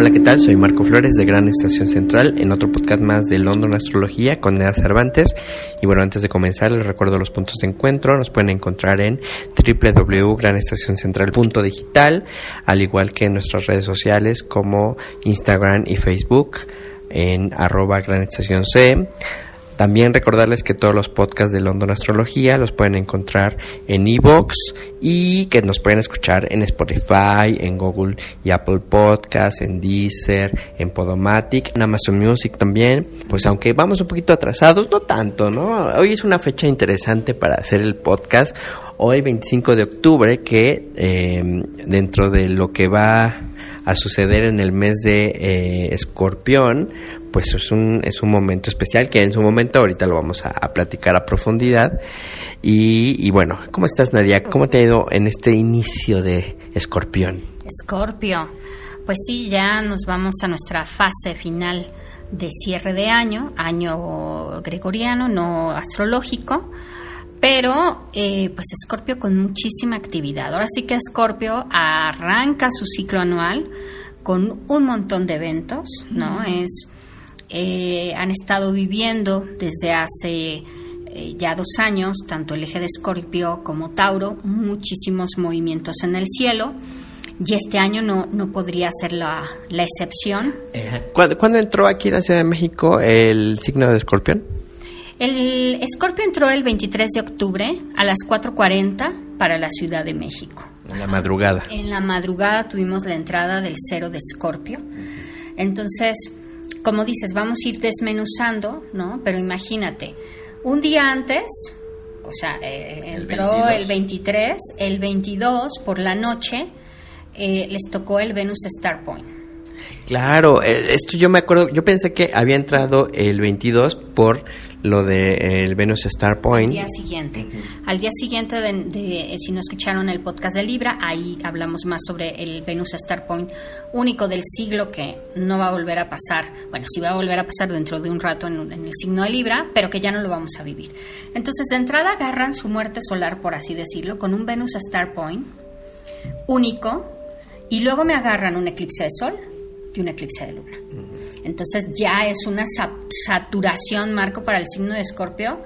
Hola, ¿qué tal? Soy Marco Flores de Gran Estación Central en otro podcast más de London Astrología con Neda Cervantes. Y bueno, antes de comenzar les recuerdo los puntos de encuentro. Nos pueden encontrar en www.granestacioncentral.digital, al igual que en nuestras redes sociales como Instagram y Facebook en arroba Gran Estación C. También recordarles que todos los podcasts de London Astrología los pueden encontrar en Evox y que nos pueden escuchar en Spotify, en Google y Apple Podcasts, en Deezer, en Podomatic, en Amazon Music también. Pues aunque vamos un poquito atrasados, no tanto, ¿no? Hoy es una fecha interesante para hacer el podcast. Hoy 25 de octubre que eh, dentro de lo que va a suceder en el mes de eh, Escorpión, pues es un, es un momento especial que en su momento ahorita lo vamos a, platicar a profundidad. Y, bueno, ¿cómo estás Nadia? ¿Cómo te ha ido en este inicio de Escorpión? Escorpio, pues sí, ya nos vamos a nuestra fase final de cierre de año, año gregoriano, no astrológico. Pero, eh, pues Escorpio con muchísima actividad. Ahora sí que Escorpio arranca su ciclo anual con un montón de eventos, ¿no? Es eh, han estado viviendo desde hace eh, ya dos años, tanto el eje de Escorpio como Tauro, muchísimos movimientos en el cielo. Y este año no, no podría ser la, la excepción. ¿Cuándo, entró aquí en la Ciudad de México el signo de Escorpión? El Escorpio entró el 23 de octubre a las 4.40 para la Ciudad de México. En la madrugada. En la madrugada tuvimos la entrada del cero de Escorpio. Entonces, como dices, vamos a ir desmenuzando, ¿no? Pero imagínate, un día antes, o sea, eh, entró el, 23, el 22 por la noche, eh, les tocó el Venus Star Point. Claro, eh, esto yo me acuerdo, yo pensé que había entrado el 22 por lo de eh, Venus Star Point. Al día siguiente. Al día siguiente, de, si no escucharon el podcast de Libra, ahí hablamos más sobre el Venus Star Point único del siglo que no va a volver a pasar. Bueno, sí va a volver a pasar dentro de un rato en, en el signo de Libra, pero que ya no lo vamos a vivir. Entonces, de entrada agarran su muerte solar, por así decirlo, con un Venus Star Point único, y luego me agarran un eclipse de sol y un eclipse de luna. Entonces ya es una saturación, Marco, para el signo de Escorpio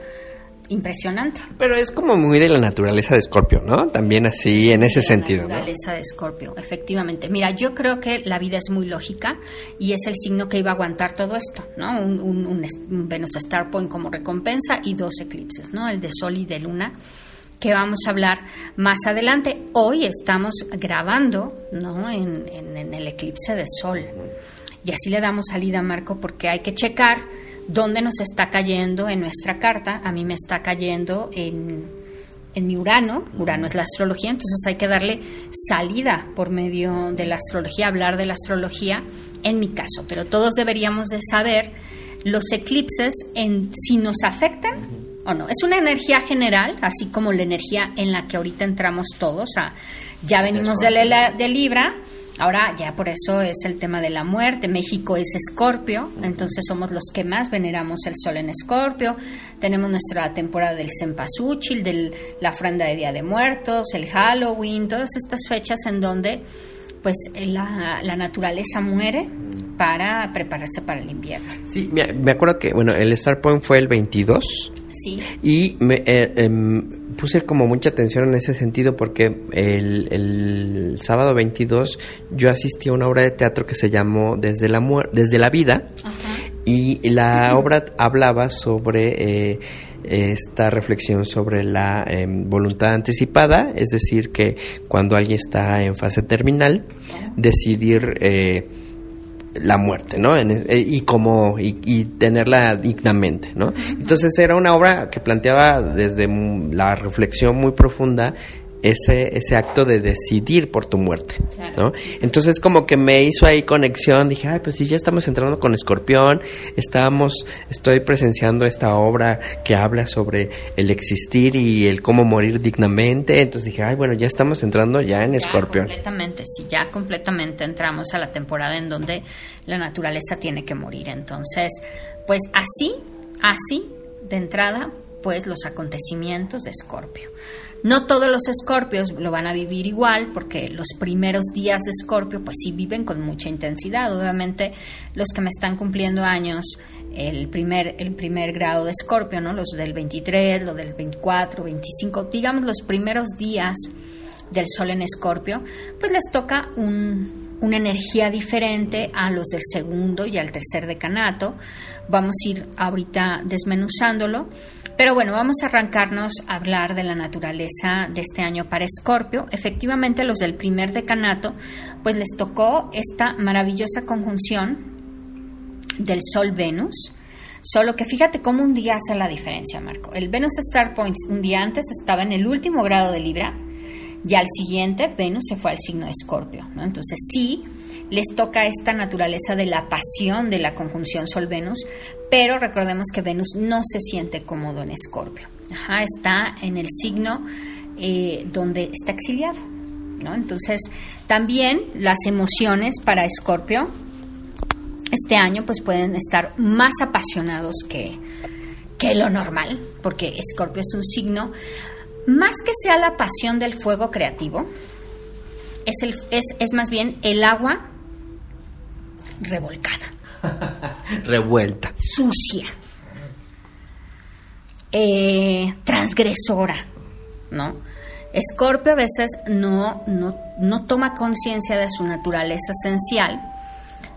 impresionante. Pero es como muy de la naturaleza de Escorpio, ¿no? También así en ese sentido. La naturaleza de Escorpio, efectivamente. Mira, yo creo que la vida es muy lógica y es el signo que iba a aguantar todo esto, ¿no? Un, un Venus Star Point como recompensa y dos eclipses, ¿no? El de Sol y de Luna que vamos a hablar más adelante. Hoy estamos grabando ¿no? en, el eclipse de sol. Y así le damos salida a Marco porque hay que checar dónde nos está cayendo en nuestra carta. A mí me está cayendo en, en mi Urano. Urano es la astrología, entonces hay que darle salida por medio de la astrología, hablar de la astrología en mi caso. Pero todos deberíamos de saber los eclipses en si nos afectan o no. Es una energía general, así como la energía en la que ahorita entramos todos. ya venimos de, de Libra, ahora ya por eso es el tema de la muerte. México es Escorpio, entonces somos los que más veneramos el sol en Escorpio. Tenemos nuestra temporada del Cempasúchil, de la ofrenda de Día de Muertos, el Halloween, todas estas fechas en donde pues la, la naturaleza muere para prepararse para el invierno. Sí, me, acuerdo que, bueno, el Star Point fue el 22 y me eh, em, puse como mucha atención en ese sentido porque el, sábado 22 yo asistí a una obra de teatro que se llamó Desde la, Desde la Vida. Y la obra hablaba sobre... Eh, esta reflexión sobre la em, voluntad anticipada, es decir, que cuando alguien está en fase terminal, decidir eh, la muerte, ¿no? Eh, y como y, tenerla dignamente, ¿no? Entonces era una obra que planteaba desde la reflexión muy profunda ese, ese acto de decidir por tu muerte, ¿no? Entonces como que me hizo ahí conexión, dije, ay, pues sí, ya estamos entrando con Escorpión, estamos, estoy presenciando esta obra que habla sobre el existir y el cómo morir dignamente, entonces dije, ay, bueno, ya estamos entrando ya en Escorpión. Completamente, sí, ya completamente entramos a la temporada en donde la naturaleza tiene que morir, entonces, pues así, así, de entrada, pues los acontecimientos de Escorpio. No todos los escorpios lo van a vivir igual porque los primeros días de escorpio pues sí viven con mucha intensidad. Obviamente los que me están cumpliendo años, el primer, el primer grado de escorpio, ¿no? los del 23, los del 24, 25, digamos los primeros días del sol en escorpio, pues les toca una energía diferente a los del segundo y al tercer decanato. Vamos a ir ahorita desmenuzándolo. Pero bueno, vamos a arrancarnos a hablar de la naturaleza de este año para Escorpio. Efectivamente, los del primer decanato, pues les tocó esta maravillosa conjunción del Sol-Venus. Solo que fíjate cómo un día hace la diferencia, Marco. El Venus Star Points un día antes estaba en el último grado de Libra y al siguiente Venus se fue al signo de Escorpio. ¿no? Entonces sí, les toca esta naturaleza de la pasión de la conjunción Sol-Venus, pero recordemos que Venus no se siente cómodo en Escorpio. está en el signo eh, donde está exiliado. ¿no? Entonces, también las emociones para Escorpio este año pues pueden estar más apasionados que, que lo normal, porque Escorpio es un signo, más que sea la pasión del fuego creativo, es, es, es más bien el agua revolcada. Revuelta. Sucia. Eh, transgresora, ¿no? Escorpio a veces no, no, no toma conciencia de su naturaleza esencial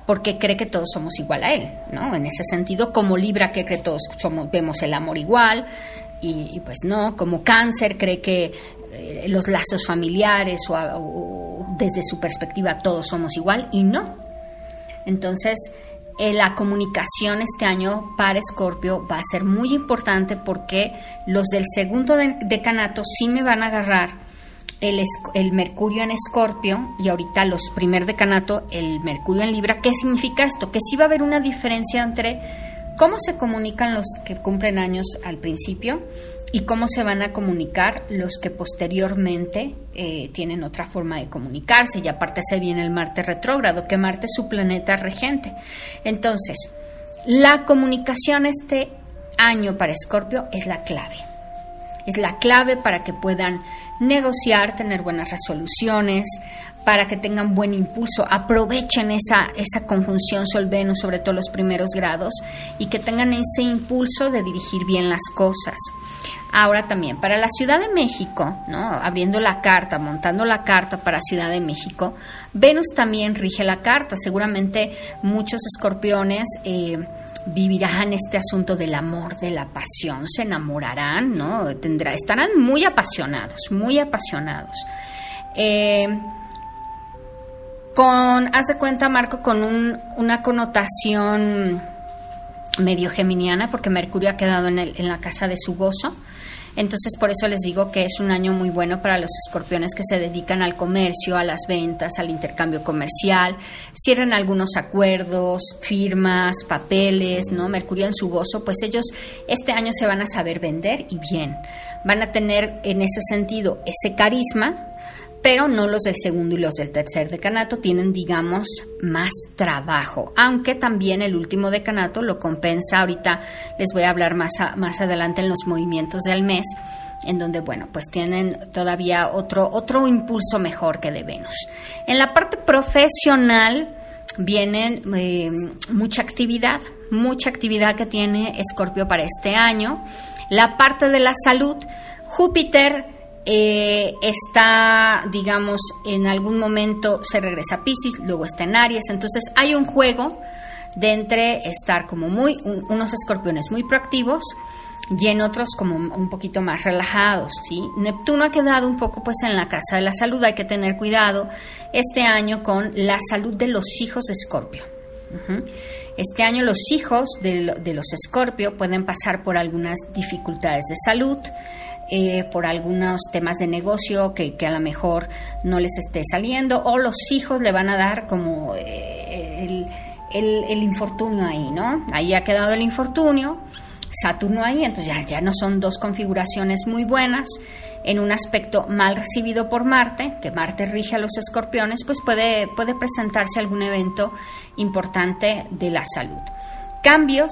porque cree que todos somos igual a él, ¿no? En ese sentido, como Libra cree que todos somos, vemos el amor igual, y, pues no, como Cáncer cree que eh, los lazos familiares o, desde su perspectiva todos somos igual, y no, entonces, eh, la comunicación este año para Escorpio va a ser muy importante porque los del segundo decanato sí me van a agarrar el, el Mercurio en Escorpio y ahorita los primer decanato el Mercurio en Libra. ¿Qué significa esto? Que sí va a haber una diferencia entre cómo se comunican los que cumplen años al principio y cómo se van a comunicar los que posteriormente eh, tienen otra forma de comunicarse. Y aparte se viene el Marte retrógrado, que Marte es su planeta regente. Entonces, la comunicación este año para Escorpio es la clave. Es la clave para que puedan negociar, tener buenas resoluciones, para que tengan buen impulso. Aprovechen esa, esa conjunción Sol-Venus, sobre todo los primeros grados, y que tengan ese impulso de dirigir bien las cosas. Ahora también, para la Ciudad de México, ¿no? abriendo la carta, montando la carta para Ciudad de México, Venus también rige la carta. Seguramente muchos escorpiones eh, vivirán este asunto del amor, de la pasión, se enamorarán, ¿no? Tendrá, estarán muy apasionados, muy apasionados. Eh, con, haz de cuenta, Marco, con una connotación medio geminiana, porque Mercurio ha quedado en, en la casa de su gozo. Entonces, por eso les digo que es un año muy bueno para los escorpiones que se dedican al comercio, a las ventas, al intercambio comercial, cierran algunos acuerdos, firmas, papeles, ¿no? Mercurio en su gozo, pues ellos este año se van a saber vender y bien. Van a tener en ese sentido ese carisma pero no los del segundo y los del tercer decanato tienen, digamos, más trabajo, aunque también el último decanato lo compensa. Ahorita les voy a hablar más, más adelante en los movimientos del mes, en donde, bueno, pues tienen todavía otro, otro impulso mejor que de Venus. En la parte profesional viene eh, mucha actividad, mucha actividad que tiene Escorpio para este año. La parte de la salud, Júpiter eh, está, digamos, en algún momento se regresa a Pisces, luego está en Aries, entonces hay un juego de entre estar como muy, unos escorpiones muy proactivos y en otros como un poquito más relajados. Neptuno ha quedado un poco pues en la casa de la salud, hay que tener cuidado este año con la salud de los hijos de Escorpio. Este año los hijos de, de los Escorpio pueden pasar por algunas dificultades de salud, eh, por algunos temas de negocio que, a lo mejor no les esté saliendo, o los hijos le van a dar como eh, el, el, el, infortunio ahí, ¿no? Ahí ha quedado el infortunio, Saturno ahí, entonces ya, ya no son dos configuraciones muy buenas. En un aspecto mal recibido por Marte, que Marte rige a los escorpiones, pues puede, puede presentarse algún evento importante de la salud. Cambios,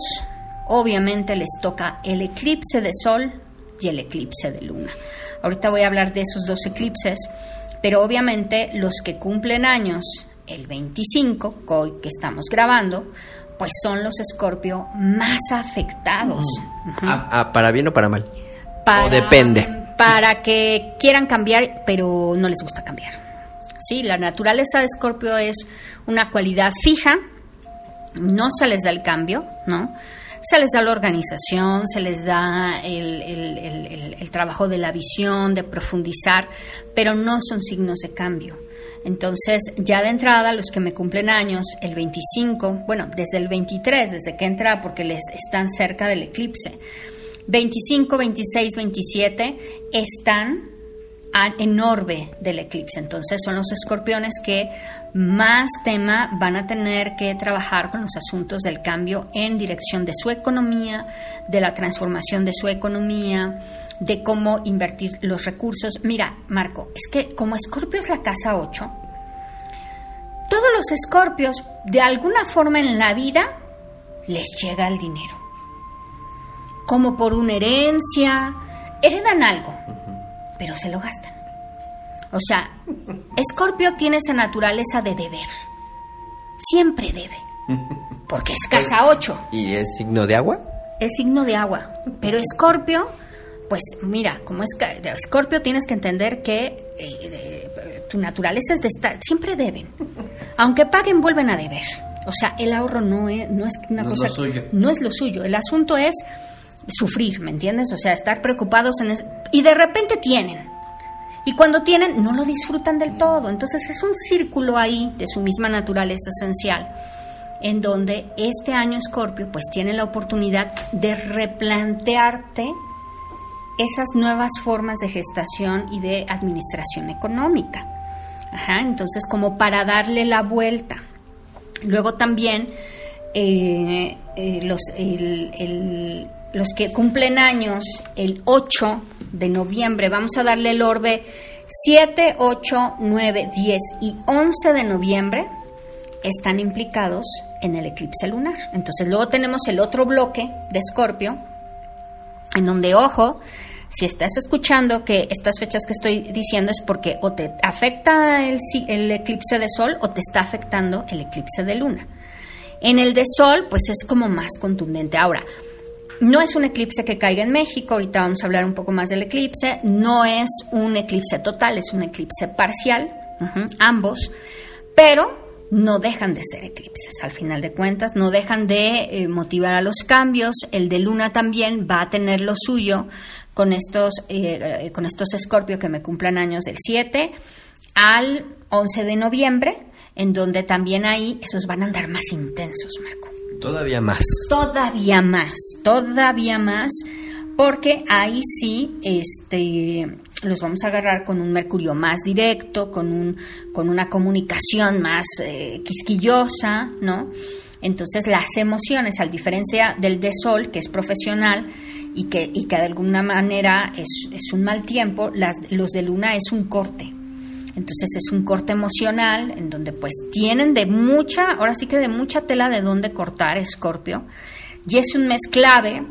obviamente les toca el eclipse de Sol y el eclipse de Luna. Ahorita voy a hablar de esos dos eclipses, pero obviamente los que cumplen años el 25, hoy que estamos grabando, pues son los escorpio más afectados. Uh -huh. ¿A, a, para bien o para mal? Para, o depende. Para que quieran cambiar, pero no les gusta cambiar. Sí, la naturaleza de escorpio es una cualidad fija, no se les da el cambio, ¿no? Se les da la organización, se les da el, el, el, trabajo de la visión, de profundizar, pero no son signos de cambio. Entonces, ya de entrada, los que me cumplen años, el 25, bueno, desde el 23, desde que entra, porque les están cerca del eclipse, 25, 26, 27, están en orbe del eclipse. Entonces son los escorpiones que más tema van a tener que trabajar con los asuntos del cambio en dirección de su economía, de la transformación de su economía, de cómo invertir los recursos. Mira, Marco, es que como Escorpio es la casa 8, todos los escorpios, de alguna forma en la vida, les llega el dinero. Como por una herencia, heredan algo, pero se lo gastan. O sea, Escorpio tiene esa naturaleza de deber. Siempre debe. Porque es casa 8. ¿Y es signo de agua? Es signo de agua. Pero Escorpio, pues mira, como es Escorpio tienes que entender que eh, eh, tu naturaleza es de estar, siempre deben. Aunque paguen, vuelven a deber. O sea, el ahorro no es, no es una no cosa... Es lo suyo. No es lo suyo. El asunto es sufrir, ¿me entiendes? O sea, estar preocupados en... Es, y de repente tienen. Y cuando tienen, no lo disfrutan del todo. Entonces es un círculo ahí de su misma naturaleza esencial, en donde este año Escorpio pues tiene la oportunidad de replantearte esas nuevas formas de gestación y de administración económica. Ajá, entonces como para darle la vuelta. Luego también eh, eh, los, el, el, los que cumplen años el 8 de noviembre, vamos a darle el orbe 7, 8, 9, 10 y 11 de noviembre están implicados en el eclipse lunar. Entonces luego tenemos el otro bloque de Escorpio, en donde, ojo, si estás escuchando que estas fechas que estoy diciendo es porque o te afecta el, el, eclipse de sol o te está afectando el eclipse de luna. En el de sol, pues es como más contundente. Ahora, no es un eclipse que caiga en México, ahorita vamos a hablar un poco más del eclipse, no es un eclipse total, es un eclipse parcial, ambos, pero no dejan de ser eclipses, al final de cuentas, no dejan de eh, motivar a los cambios, el de luna también va a tener lo suyo con estos, eh, con estos escorpio que me cumplan años del 7 al 11 de noviembre, en donde también ahí esos van a andar más intensos, Marco. Todavía más. Todavía más, todavía más, porque ahí sí, este, los vamos a agarrar con un Mercurio más directo, con, un, con una comunicación más eh, quisquillosa, ¿no? Entonces las emociones, a diferencia del de Sol, que es profesional y que, y que de alguna manera es, es un mal tiempo, las, los de Luna es un corte. Entonces es un corte emocional en donde pues tienen de mucha, ahora sí que de mucha tela de dónde cortar Escorpio. Y es un mes clave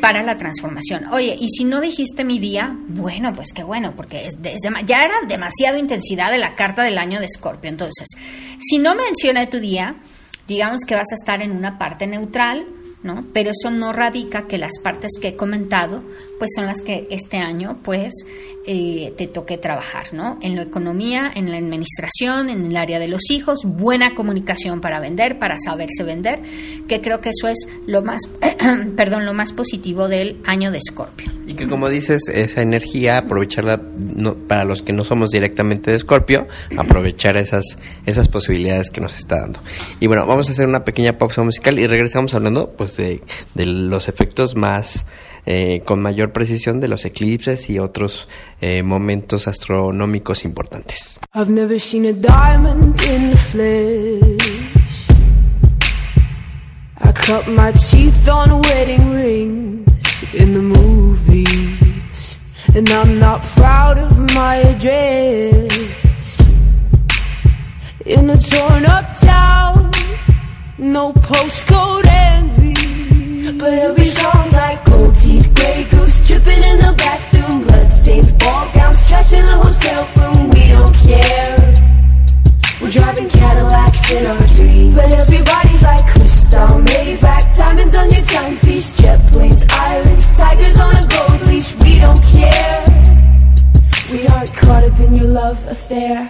para la transformación. Oye, y si no dijiste mi día, bueno, pues qué bueno, porque es ya era demasiado intensidad de la carta del año de Escorpio. Entonces, si no menciona tu día, digamos que vas a estar en una parte neutral, ¿no? Pero eso no radica que las partes que he comentado, pues son las que este año, pues, eh, te toque trabajar, ¿no? En la economía, en la administración, en el área de los hijos, buena comunicación para vender, para saberse vender, que creo que eso es lo más, perdón, lo más positivo del año de Escorpio. Y que como dices, esa energía, aprovecharla no, para los que no somos directamente de Escorpio, aprovechar esas, esas posibilidades que nos está dando. Y bueno, vamos a hacer una pequeña pausa musical y regresamos hablando, pues, de, de los efectos más eh, con mayor precisión de los eclipses y otros eh, momentos astronómicos importantes. I've never seen a diamond in the flesh. I cut my teeth on wedding rings in the movies. And I'm not proud of my address. In a torn up town, no postcode envy. But every song's like gold teeth, grey goose dripping in the bathroom, bloodstains, ball gowns, trash in the hotel room. We don't care. We're driving Cadillacs in our dreams. But everybody's like crystal, Maybach, diamonds on your timepiece, jet planes, islands, tigers on a gold leash. We don't care. We aren't caught up in your love affair,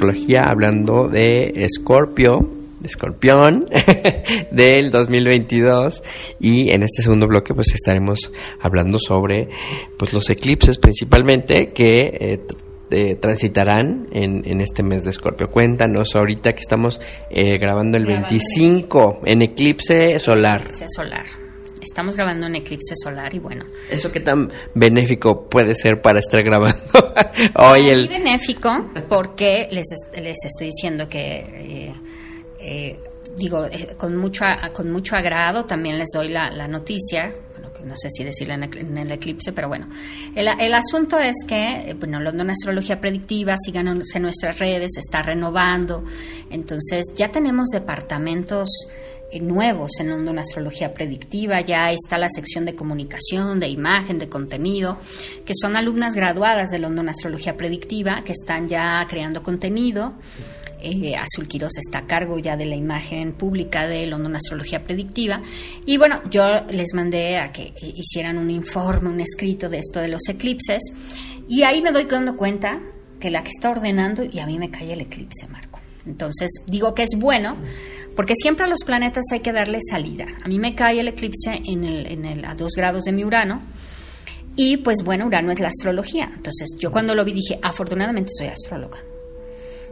Astrología hablando de Escorpio, de Escorpión, del 2022. Y en este segundo bloque pues estaremos hablando sobre pues los eclipses principalmente que eh, eh, transitarán en, en este mes de Escorpio. Cuéntanos ahorita que estamos eh, grabando el Grabando en 25 en eclipse solar. Eclipse solar. Estamos grabando un eclipse solar y bueno, ¿Eso qué tan benéfico puede ser para estar grabando hoy muy el... benéfico porque les, les estoy diciendo que eh, eh, digo eh, con mucho con mucho agrado también les doy la, la noticia bueno que no sé si decirla en el, en el eclipse pero bueno. El, el asunto es que eh, bueno London Astrología Predictiva síganos en nuestras redes se está renovando. Entonces ya tenemos departamentos nuevos en London Astrología Predictiva, ya está la sección de comunicación, de imagen, de contenido, que son alumnas graduadas de London Astrología Predictiva, que están ya creando contenido. Eh, Azul Quiroz está a cargo ya de la imagen pública de London Astrología Predictiva. Y bueno, yo les mandé a que eh, hicieran un informe, un escrito de esto de los eclipses. Y ahí me doy dando cuenta que la que está ordenando, y a mí me cae el eclipse, Marco. Entonces digo que es bueno, porque siempre a los planetas hay que darle salida. A mí me cae el eclipse en el, en el, a dos grados de mi Urano. Y pues bueno, Urano es la astrología. Entonces yo cuando lo vi dije, afortunadamente soy astróloga.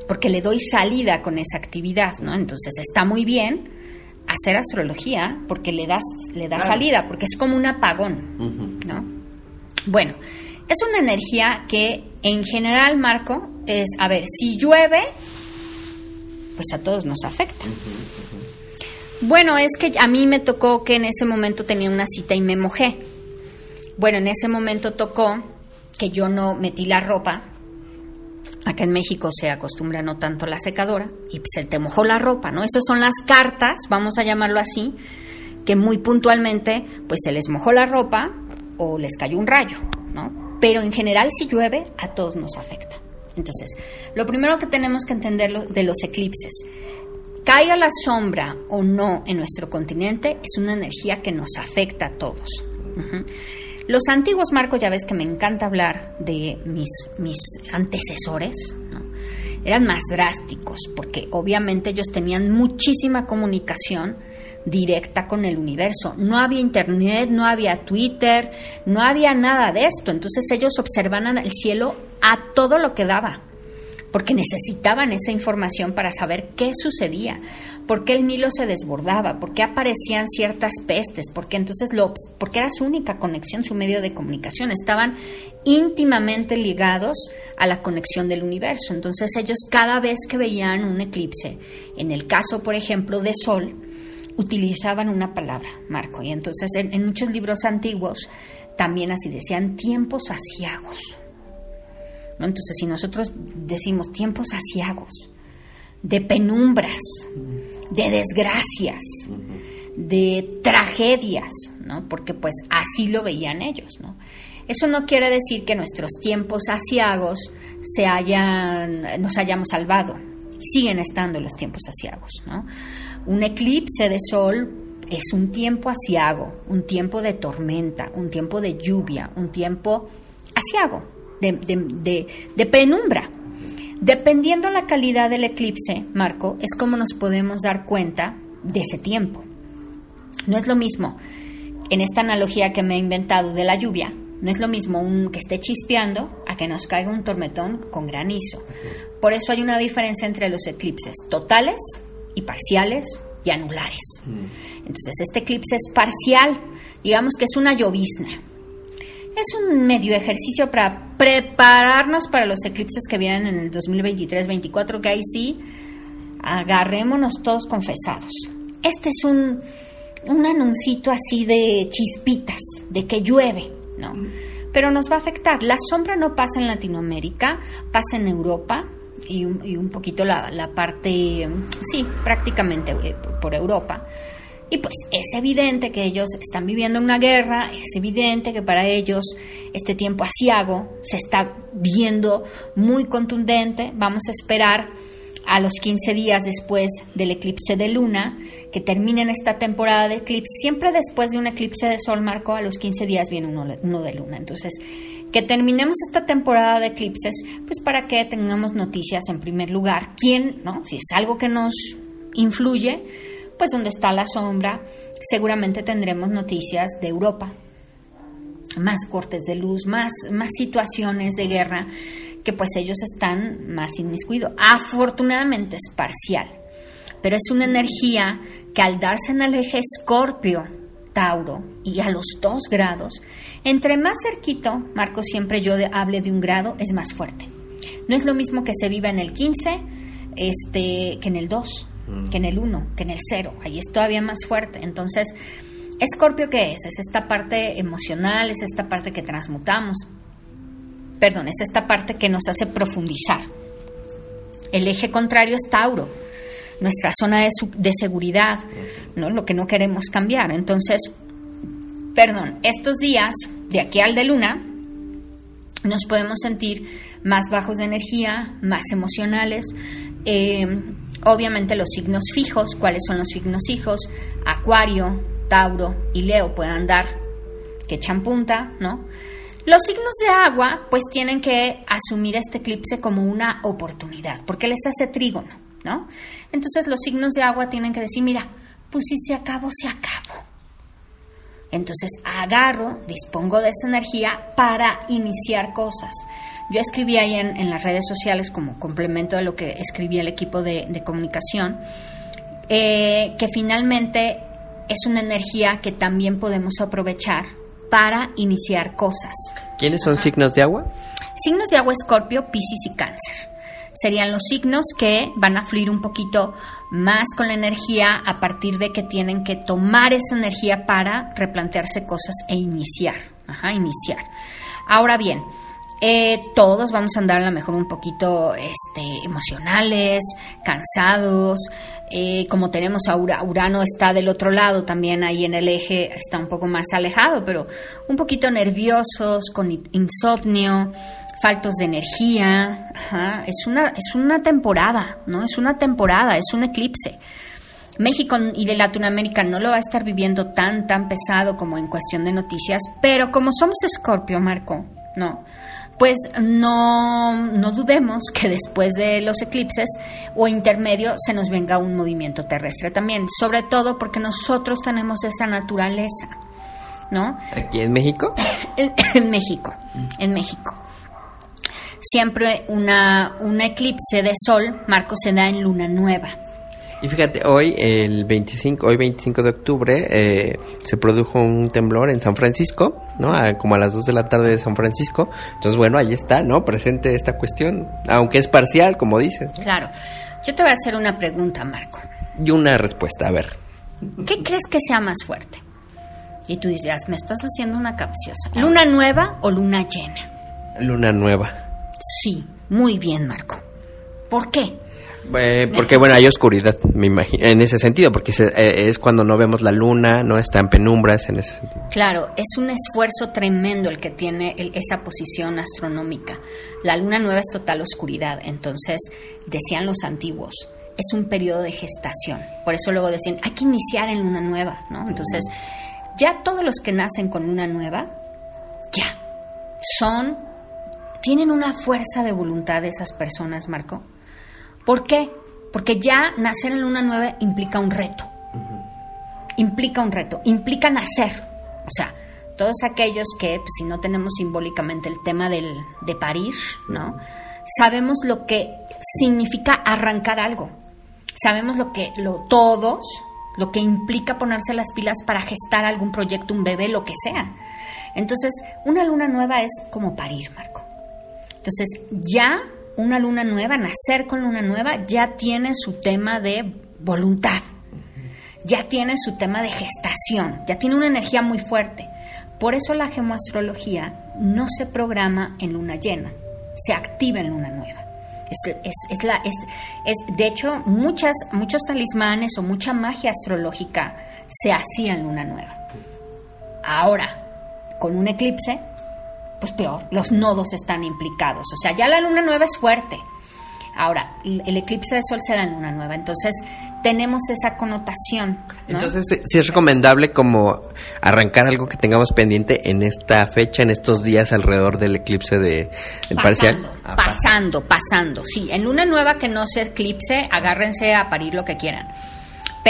Porque le doy salida con esa actividad, ¿no? Entonces está muy bien hacer astrología porque le das, le da salida, porque es como un apagón, ¿no? Bueno, es una energía que en general, Marco, es, a ver, si llueve, pues a todos nos afecta. Bueno, es que a mí me tocó que en ese momento tenía una cita y me mojé. Bueno, en ese momento tocó que yo no metí la ropa. Acá en México se acostumbra no tanto la secadora y se te mojó la ropa, ¿no? Esas son las cartas, vamos a llamarlo así, que muy puntualmente pues se les mojó la ropa o les cayó un rayo, ¿no? Pero en general si llueve a todos nos afecta. Entonces, lo primero que tenemos que entender de los eclipses, caiga la sombra o no en nuestro continente, es una energía que nos afecta a todos. Los antiguos marcos, ya ves que me encanta hablar de mis, mis antecesores, eran más drásticos, porque obviamente ellos tenían muchísima comunicación directa con el universo. No había internet, no había Twitter, no había nada de esto. Entonces ellos observaban el cielo a todo lo que daba porque necesitaban esa información para saber qué sucedía, por qué el Nilo se desbordaba, por qué aparecían ciertas pestes, porque entonces lo, porque era su única conexión, su medio de comunicación, estaban íntimamente ligados a la conexión del universo. Entonces ellos cada vez que veían un eclipse, en el caso por ejemplo de Sol, utilizaban una palabra, Marco, y entonces en, muchos libros antiguos también así decían tiempos asiagos entonces, si nosotros decimos tiempos asiagos, de penumbras, de desgracias, de tragedias, ¿no? Porque pues así lo veían ellos, ¿no? Eso no quiere decir que nuestros tiempos asiagos se hayan, nos hayamos salvado. Siguen estando los tiempos asiagos. Un eclipse de sol es un tiempo asiago, un tiempo de tormenta, un tiempo de lluvia, un tiempo asiago, de, penumbra. Dependiendo la calidad del eclipse, Marco, es como nos podemos dar cuenta de ese tiempo. No es lo mismo, en esta analogía que me he inventado de la lluvia, no es lo mismo un que esté chispeando a que nos caiga un tormentón con granizo. Por eso hay una diferencia entre los eclipses totales y parciales y anulares. Mm. Entonces, este eclipse es parcial, digamos que es una llovizna es un medio ejercicio para prepararnos para los eclipses que vienen en el 2023-24, que ahí sí, agarrémonos todos confesados. Este es un, un anuncito así de chispitas, de que llueve, ¿no? Pero nos va a afectar. La sombra no pasa en Latinoamérica, pasa en Europa y un, y un poquito la, la, parte, sí, prácticamente eh, por Europa. Y pues es evidente que ellos están viviendo una guerra, es evidente que para ellos este tiempo asiago se está viendo muy contundente. Vamos a esperar a los 15 días después del eclipse de luna, que terminen esta temporada de eclipse. Siempre después de un eclipse de sol, Marco, a los 15 días viene uno, uno de luna. Entonces, que terminemos esta temporada de eclipses, pues para que tengamos noticias en primer lugar. ¿Quién, no? Si es algo que nos influye, pues donde está la sombra, seguramente tendremos noticias de Europa, más cortes de luz, más, más situaciones de guerra que pues ellos están más inmiscuidos. Afortunadamente es parcial, pero es una energía que al darse en el eje Escorpio, Tauro y a los dos grados, entre más cerquito, Marco siempre yo hable de un grado, es más fuerte. No es lo mismo que se viva en el 15 este, que en el 2 que en el 1, que en el 0. Ahí es todavía más fuerte. Entonces, Escorpio, ¿qué es? Es esta parte emocional, es esta parte que transmutamos. Perdón, es esta parte que nos hace profundizar. El eje contrario es Tauro, nuestra zona de, de seguridad, ¿no? lo que no queremos cambiar. Entonces, perdón, estos días, de aquí al de luna, nos podemos sentir más bajos de energía, más emocionales, eh, obviamente los signos fijos, ¿cuáles son los signos fijos? Acuario, Tauro y Leo pueden dar que echan punta, ¿no? Los signos de agua pues tienen que asumir este eclipse como una oportunidad, porque les hace trígono, ¿no? Entonces los signos de agua tienen que decir, mira, pues si se acabó, se acabó. Entonces agarro, dispongo de esa energía para iniciar cosas. Yo escribí ahí en, las redes sociales como complemento de lo que escribía el equipo de, comunicación, eh, que finalmente es una energía que también podemos aprovechar para iniciar cosas. ¿Quiénes son signos de agua? Signos de agua, Escorpio, Piscis y Cáncer. Serían los signos que van a fluir un poquito más con la energía a partir de que tienen que tomar esa energía para replantearse cosas e iniciar. Ajá, iniciar. Ahora bien, eh, todos vamos a andar a lo mejor un poquito este, emocionales, cansados. eh, como tenemos a Ura- Urano está del otro lado, también ahí en el eje está un poco más alejado, pero un poquito nerviosos, con insomnio, faltos de energía. Es, una, es una temporada, ¿no? Es una temporada, es un eclipse. México y de Latinoamérica no lo va a estar viviendo tan, tan pesado como en cuestión de noticias, pero como somos Escorpio, Marco, no, pues no, no dudemos que después de los eclipses o intermedio se nos venga un movimiento terrestre también, sobre todo porque nosotros tenemos esa naturaleza, ¿no? Aquí en México. En, en México, en México. Siempre una, un eclipse de sol, Marco, se da en luna nueva. Y fíjate, hoy, el 25, hoy 25 de octubre, eh, se produjo un temblor en San Francisco, ¿no? A- como a las 2 de la tarde de San Francisco. Entonces, bueno, ahí está, ¿no? Presente esta cuestión, aunque es parcial, como dices. ¿no? Claro. Yo te voy a hacer una pregunta, Marco. Y una respuesta, a ver. ¿Qué crees que sea más fuerte? Y tú dirás, me estás haciendo una capciosa. ¿Luna nueva o luna llena? Luna nueva. Sí, muy bien, Marco. ¿Por qué? Eh, porque, bueno, hay oscuridad, me imagino, en ese sentido, porque eh, es cuando no vemos la luna, no está en penumbras, en ese sentido. Claro, es un esfuerzo tremendo el que tiene el- esa posición astronómica. La luna nueva es total oscuridad, entonces decían los antiguos, es un periodo de gestación. Por eso luego decían, hay que iniciar en luna nueva, ¿no? Entonces, ya todos los que nacen con luna nueva, ya, son, tienen una fuerza de voluntad esas personas, Marco. ¿Por qué? Porque ya nacer en luna nueva implica un reto implica un reto, implica nacer. O sea, todos aquellos que, pues, si no tenemos simbólicamente el tema del, de parir, ¿no? Sabemos lo que significa arrancar algo. Sabemos lo que, lo, todos, lo que implica ponerse las pilas para gestar algún proyecto, un bebé, lo que sea. Entonces, una luna nueva es como parir, Marco. Entonces, ya una luna nueva, nacer con luna nueva, ya tiene su tema de voluntad ya tiene su tema de gestación, ya tiene una energía muy fuerte. Por eso la gemoastrología no se programa en luna llena, se activa en luna nueva. Es, es- es la, es, es- de hecho, muchas, muchos talismanes o mucha magia astrológica se hacía en luna nueva. Ahora, con un eclipse, pues peor, los nodos están implicados. O sea, ya la luna nueva es fuerte. Ahora, el eclipse de sol se da en luna nueva, entonces tenemos esa connotación. ¿no? Entonces, sí- sí es recomendable como arrancar algo que tengamos pendiente en esta fecha, en estos días alrededor del eclipse de el parcial. pasando, Ah, pasando, pasando. Sí, en luna nueva que no sea eclipse, agárrense a parir lo que quieran.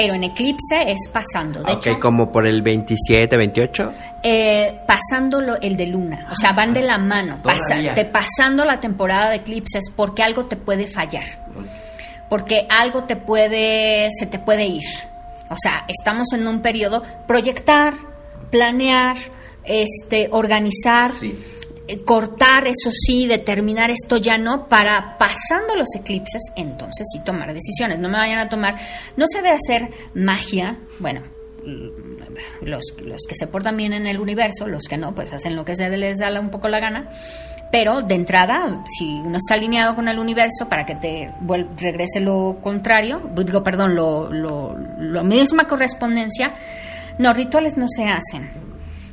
Pero en eclipse es pasando. De ok, hecho, como por el 27, 28. eh, pasando lo- el de luna. O sea, van de la mano. pasa- pasando la temporada de eclipses porque algo te puede fallar. Porque algo te puede, se te puede ir. O sea, estamos en un periodo proyectar, planear, este, organizar, eh, cortar, eso sí, determinar esto ya no, para pasando los eclipses, entonces sí tomar decisiones. No me vayan a tomar, no se debe hacer magia, bueno, mm, los, los que se portan bien en el universo, los que no, pues hacen lo que se les da un poco la gana. Pero de entrada, si uno está alineado con el universo para que te regrese lo contrario, digo, perdón, lo, lo, lo misma correspondencia, no, rituales no se hacen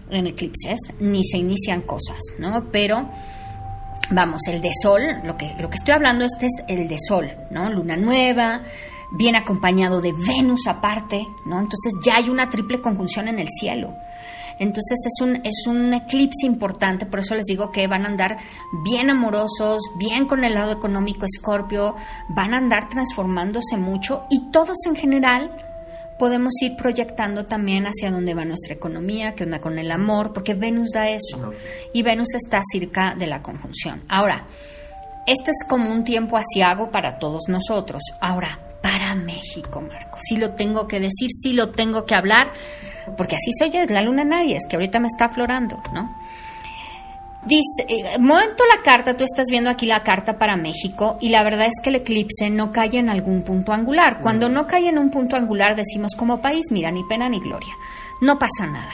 en eclipses, ni se inician cosas, ¿no? Pero vamos, el de sol, lo que, lo que estoy hablando este es el de sol, ¿no? Luna nueva, bien acompañado de Venus aparte, ¿no? Entonces ya hay una triple conjunción en el cielo. Entonces es un, es un eclipse importante, por eso les digo que van a andar bien amorosos, bien con el lado económico escorpio, van a andar transformándose mucho y todos en general podemos ir proyectando también hacia dónde va nuestra economía, qué onda con el amor, porque Venus da eso. Y Venus está cerca de la conjunción. Ahora, este es como un tiempo asiago para todos nosotros. Ahora, para México, Marco, sí lo tengo que decir, sí lo tengo que hablar. porque así soy yo, es la luna en Aries, que ahorita me está aflorando, ¿no? Dice, eh, momento la carta, tú estás viendo aquí la carta para México y la verdad es que el eclipse no cae en algún punto angular. Cuando no cae en un punto angular decimos como país, mira, ni pena ni gloria, no pasa nada.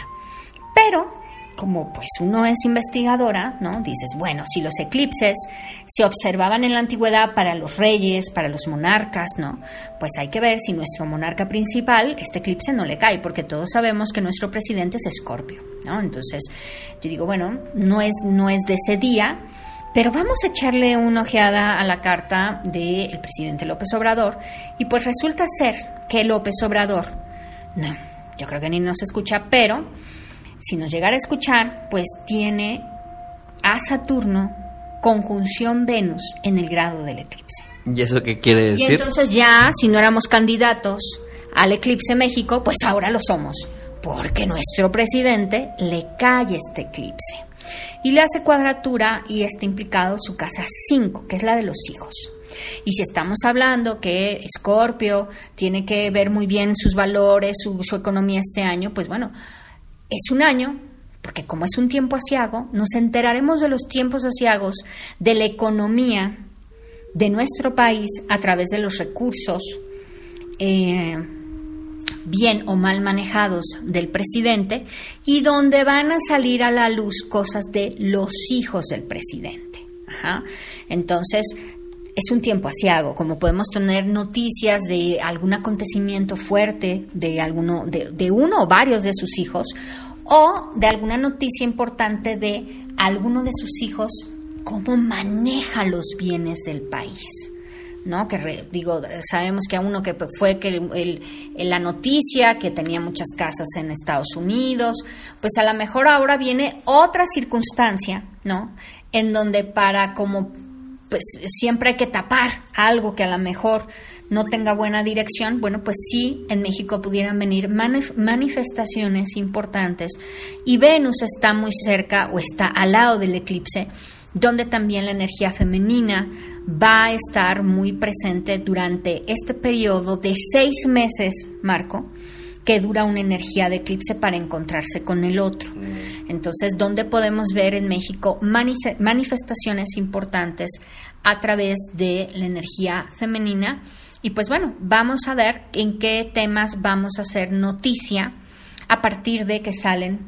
Pero como pues uno es investigadora, ¿no? Dices, bueno, si los eclipses se observaban en la antigüedad para los reyes, para los monarcas, ¿no? Pues hay que ver si nuestro monarca principal, este eclipse no le cae, porque todos sabemos que nuestro presidente es Escorpio, ¿no? Entonces, yo digo, bueno, no es, no es de ese día, pero vamos a echarle una ojeada a la carta del presidente López Obrador, y pues resulta ser que López Obrador, no, yo creo que ni nos escucha, pero si nos llegara a escuchar, pues tiene a Saturno conjunción Venus en el grado del eclipse. ¿Y eso qué quiere decir? Y entonces ya, si no éramos candidatos al eclipse México, pues ahora lo somos, porque nuestro presidente le cae este eclipse. Y le hace cuadratura y está implicado su casa 5, que es la de los hijos. Y si estamos hablando que Escorpio tiene que ver muy bien sus valores, su, su economía este año, pues bueno, es un año, porque como es un tiempo asiago, nos enteraremos de los tiempos asiagos, de la economía de nuestro país a través de los recursos eh, bien o mal manejados del presidente y donde van a salir a la luz cosas de los hijos del presidente. Entonces, es un tiempo asiago, como podemos tener noticias de algún acontecimiento fuerte de alguno, de, uno o varios de sus hijos, o de alguna noticia importante de alguno de sus hijos, cómo maneja los bienes del país. ¿no? Que digo, sabemos que a uno que fue que el, la noticia que tenía muchas casas en Estados Unidos, pues a lo mejor ahora viene otra circunstancia, ¿no? En donde para como pues siempre hay que tapar algo que a lo mejor no tenga buena dirección, bueno, pues sí, en México pudieran venir manifestaciones importantes. Y Venus está muy cerca o está al lado del eclipse, donde también la energía femenina va a estar muy presente durante este periodo de seis meses, Marco, que dura una energía de eclipse para encontrarse con el otro. Entonces, ¿dónde podemos ver en México manifestaciones importantes a través de la energía femenina? Y pues bueno, vamos a ver en qué temas vamos a hacer noticia a partir de que salen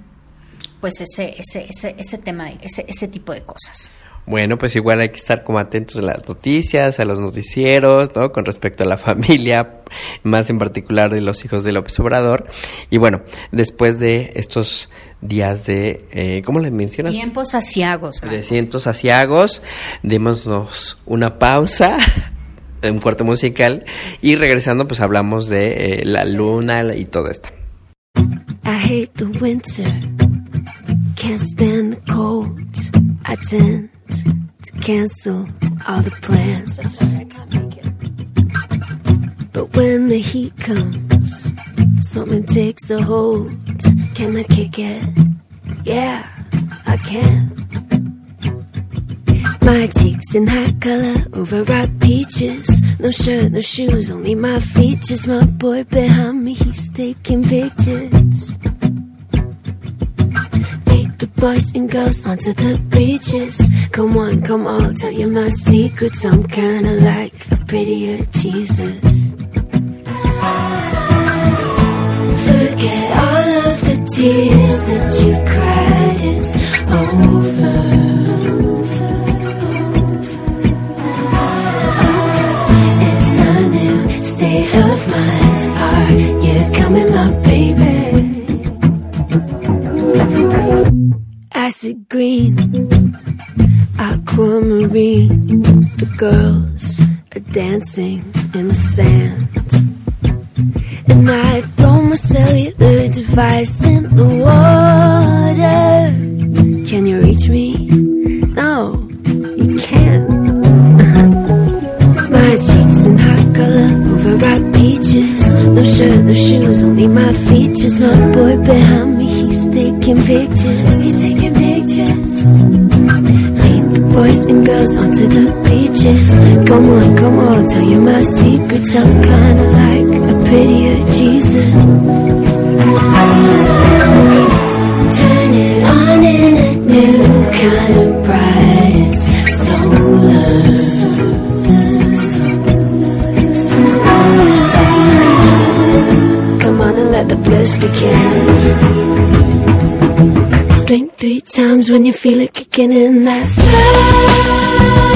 pues ese, ese, ese, ese tema, ese, ese tipo de cosas. Bueno, pues igual hay que estar como atentos a las noticias, a los noticieros, ¿no? Con respecto a la familia, más en particular de los hijos de López Obrador. Y bueno, después de estos días de, eh, ¿cómo le mencionas? Tiempos asiagos. De cientos asiagos, démonos una pausa un corte musical y regresando pues hablamos de eh, la luna y todo esto. I hate the winter, can't stand the cold. I tend to cancel all the plans. I can't make it. But when the heat comes, something takes a hold. Can I kick it? Yeah, I can. My cheeks in high color, overripe peaches. No shirt, no shoes, only my features. My boy behind me, he's taking pictures. Boys and girls onto the beaches. Come on, come on, tell you my secrets. I'm kinda like a prettier Jesus. Forget all of the tears that you've cried, it's over. It's a new state of mind. Are you coming, my baby? Acid green, aquamarine. The girls are dancing in the sand. And I throw my cellular device in the water. Can you reach me? No, you can't. my cheeks in hot color, overripe peaches. No shirt, no shoes, only my features. My boy behind me, he's taking pictures. He's taking pictures boys and girls onto the beaches. Come on, come on, tell you my secrets. I'm kinda like a prettier Jesus. Turn it on in a new kind of bright It's solar. Come on and let the bliss begin. Blink three times when you feel it kicking in. That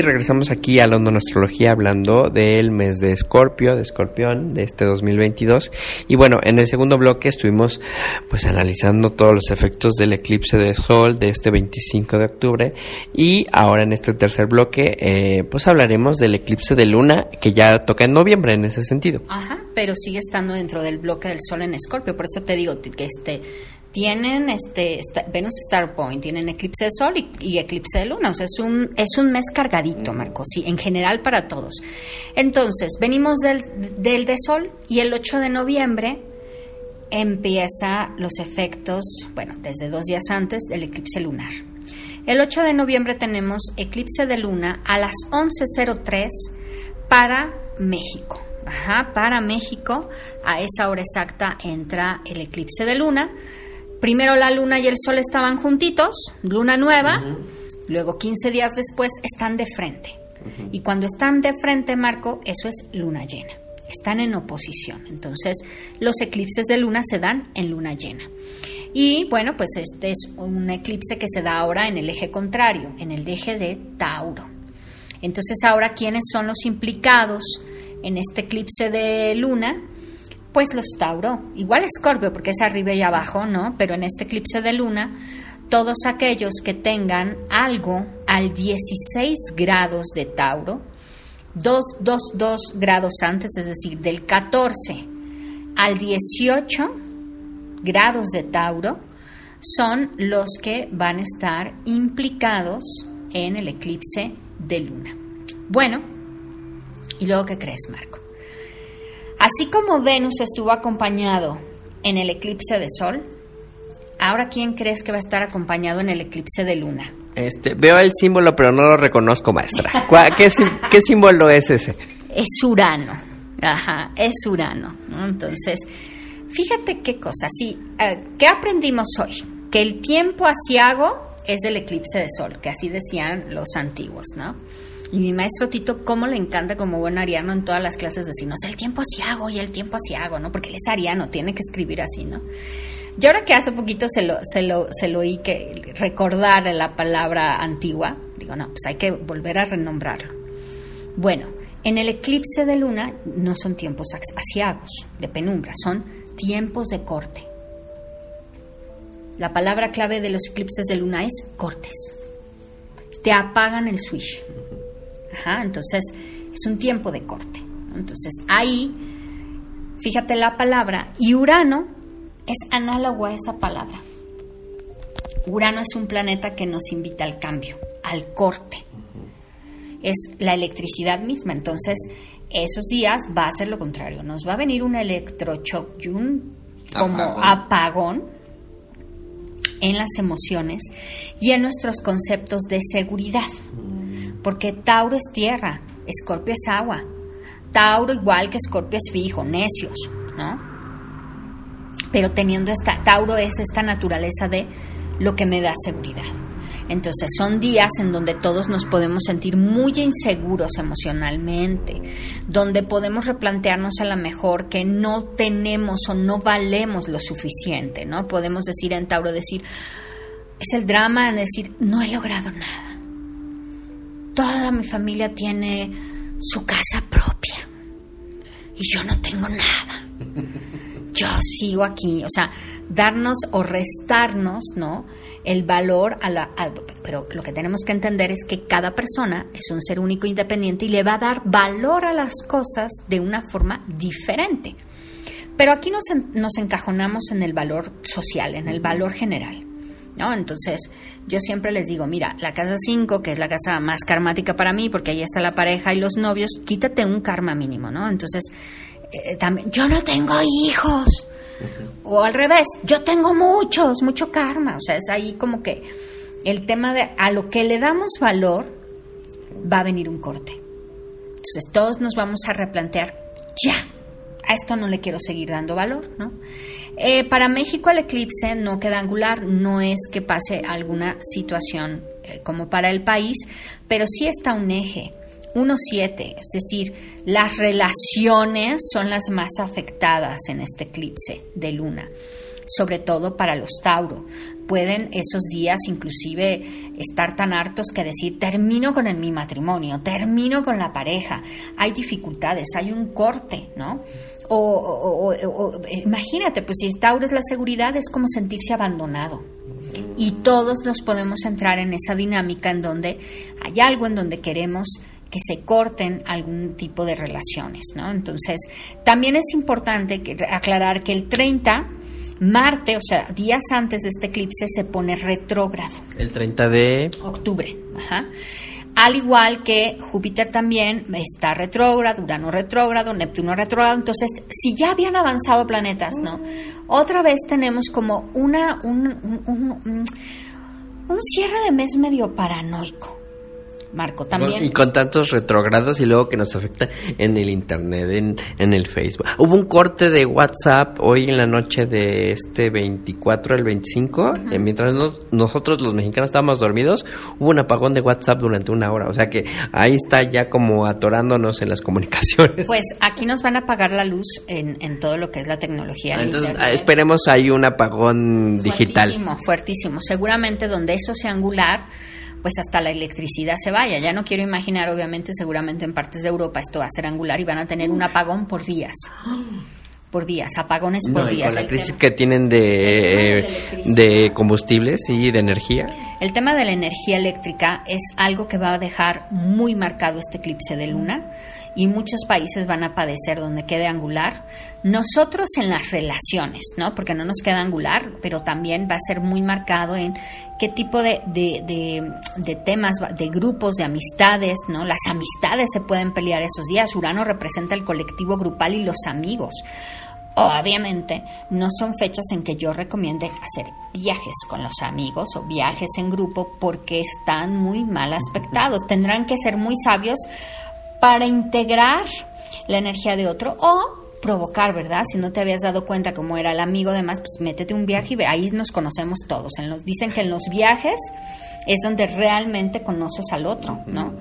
Regresamos aquí a London Astrología hablando del mes de Escorpio, de Escorpión, de este 2022. Y bueno, en el segundo bloque estuvimos pues analizando todos los efectos del eclipse de Sol de este 25 de octubre. Y ahora en este tercer bloque eh, pues hablaremos del eclipse de Luna que ya toca en noviembre en ese sentido. Ajá, pero sigue estando dentro del bloque del Sol en Escorpio. Por eso te digo que este tienen este esta- Venus Star Point, tienen eclipse de sol y, y eclipse de luna, o sea, es un es un mes cargadito, Marco, sí, en general para todos. Entonces, venimos del del de sol y el 8 de noviembre empieza los efectos, bueno, desde dos días antes del eclipse lunar. El 8 de noviembre tenemos eclipse de luna a las 11.03 para México. Ajá, para México, a esa hora exacta entra el eclipse de luna. Primero la luna y el sol estaban juntitos, luna nueva, luego 15 días después están de frente. Y cuando están de frente, Marco, eso es luna llena. Están en oposición. Entonces, los eclipses de luna se dan en luna llena. Y bueno, pues este es un eclipse que se da ahora en el eje contrario, en el eje de Tauro. Entonces, ahora, ¿quiénes son los implicados en este eclipse de luna? Pues los Tauro, igual Escorpio, porque es arriba y abajo, ¿no? Pero en este eclipse de luna, todos aquellos que tengan algo al 16 grados de Tauro, 2, 2, 2 grados antes, es decir, del 14 al 18 grados de Tauro, son los que van a estar implicados en el eclipse de luna. Bueno, ¿y luego qué crees, Marco? Así como Venus estuvo acompañado en el eclipse de Sol, ahora ¿quién crees que va a estar acompañado en el eclipse de Luna? Este, veo el símbolo pero no lo reconozco, maestra. ¿Cuál- ¿Qué, símbolo es ese? Es Urano. Ajá, es Urano. ¿no? Entonces, fíjate qué cosa. Sí, eh, ¿qué aprendimos hoy? Que el tiempo asiago es del eclipse de Sol, que así decían los antiguos, ¿no? Y mi maestro Tito, cómo le encanta como buen ariano en todas las clases decirnos el tiempo asiago y el tiempo asiago, ¿no? Porque él es ariano, tiene que escribir así, ¿no? Y ahora que hace poquito se lo, se lo, se oí que recordar la palabra antigua, digo, no, pues hay que volver a renombrarlo. Bueno, en el eclipse de luna no son tiempos as- asiagos, de penumbra, son tiempos de corte. La palabra clave de los eclipses de luna es cortes. Te apagan el switch. Ajá, entonces es un tiempo de corte. Entonces ahí, fíjate la palabra, y Urano es análogo a esa palabra. Urano es un planeta que nos invita al cambio, al corte. Es la electricidad misma. Entonces, esos días va a ser lo contrario. Nos va a venir un electrochoc y un como Apagón. apagón en las emociones y en nuestros conceptos de seguridad. Porque Tauro es tierra, Escorpio es agua. Tauro igual que Escorpio es fijo, necios, ¿no? Pero teniendo esta, Tauro es esta naturaleza de lo que me da seguridad. Entonces son días en donde todos nos podemos sentir muy inseguros emocionalmente, donde podemos replantearnos a lo mejor que no tenemos o no valemos lo suficiente, ¿no? Podemos decir en Tauro, decir, es el drama en decir, no he logrado nada. Toda mi familia tiene su casa propia y yo no tengo nada. Yo sigo aquí, o sea, darnos o restarnos, ¿no? El valor a la... pero lo que tenemos que entender es que cada persona es un ser único independiente y le va a dar valor a las cosas de una forma diferente. Pero aquí nos, nos encajonamos en el valor social, en el valor general. ¿No? Entonces, yo siempre les digo, mira, la casa 5, que es la casa más karmática para mí, porque ahí está la pareja y los novios, quítate un karma mínimo, ¿no? Entonces, eh, también, yo no tengo hijos. O al revés, yo tengo muchos, mucho karma. O sea, es ahí como que el tema de a lo que le damos valor va a venir un corte. Entonces todos nos vamos a replantear, ya, a esto no le quiero seguir dando valor, ¿no? Eh, para México el eclipse no queda angular, no es que pase alguna situación eh, como para el país, pero sí está un eje, 1-7, es decir, las relaciones son las más afectadas en este eclipse de luna sobre todo para los Tauro. Pueden esos días inclusive estar tan hartos que decir, termino con el- mi matrimonio, termino con la pareja. Hay dificultades, hay un corte, ¿no? O, o- o- o- imagínate, pues si Tauro es la seguridad, es como sentirse abandonado. Y todos nos podemos entrar en esa dinámica en donde hay algo en donde queremos que se corten algún tipo de relaciones, ¿no? Entonces, también es importante que- aclarar que el 30, Marte, o sea, días antes de este eclipse, se pone retrógrado El 30 de... octubre. Ajá. Al igual que Júpiter también está retrógrado, Urano retrógrado, Neptuno retrógrado. Entonces, si ya habían avanzado planetas, ¿no? Otra vez tenemos como una, un, un- un- un- cierre de mes medio paranoico. Marco, también. Y con tantos retrogrados y luego que nos afecta en el internet, en, en el Facebook. Hubo un corte de WhatsApp hoy en la noche de este 24 al 25. eh, mientras nos- nosotros los mexicanos estábamos dormidos, hubo un apagón de WhatsApp durante una hora. O sea que ahí está ya como atorándonos en las comunicaciones. Pues aquí nos van a apagar la luz en, en todo lo que es la tecnología. Entonces internet. esperemos ahí un apagón digital. Fuertísimo, fuertísimo. Seguramente donde eso sea angular, pues hasta la electricidad se vaya. Ya no quiero imaginar, obviamente, seguramente en partes de Europa esto va a ser angular y van a tener un apagón por días. Por días, apagones por No, días. con la crisis tema- que tienen de, eh, de combustibles y de energía. El tema de la energía eléctrica es algo que va a dejar muy marcado este eclipse de luna y muchos países van a padecer donde quede angular. Nosotros en las relaciones, ¿no? Porque no nos queda angular, pero también va a ser muy marcado en qué tipo de, de, de- de temas, de grupos, de amistades, ¿no? Las amistades se pueden pelear esos días. Urano representa el colectivo grupal y los amigos. Obviamente, no son fechas en que yo recomiende hacer viajes con los amigos o viajes en grupo porque están muy mal aspectados. Tendrán que ser muy sabios para integrar la energía de otro o provocar, ¿verdad? Si no te habías dado cuenta cómo era el amigo, además, pues métete un viaje y ve, ahí nos conocemos todos. En los, dicen que en los viajes es donde realmente conoces al otro, ¿no?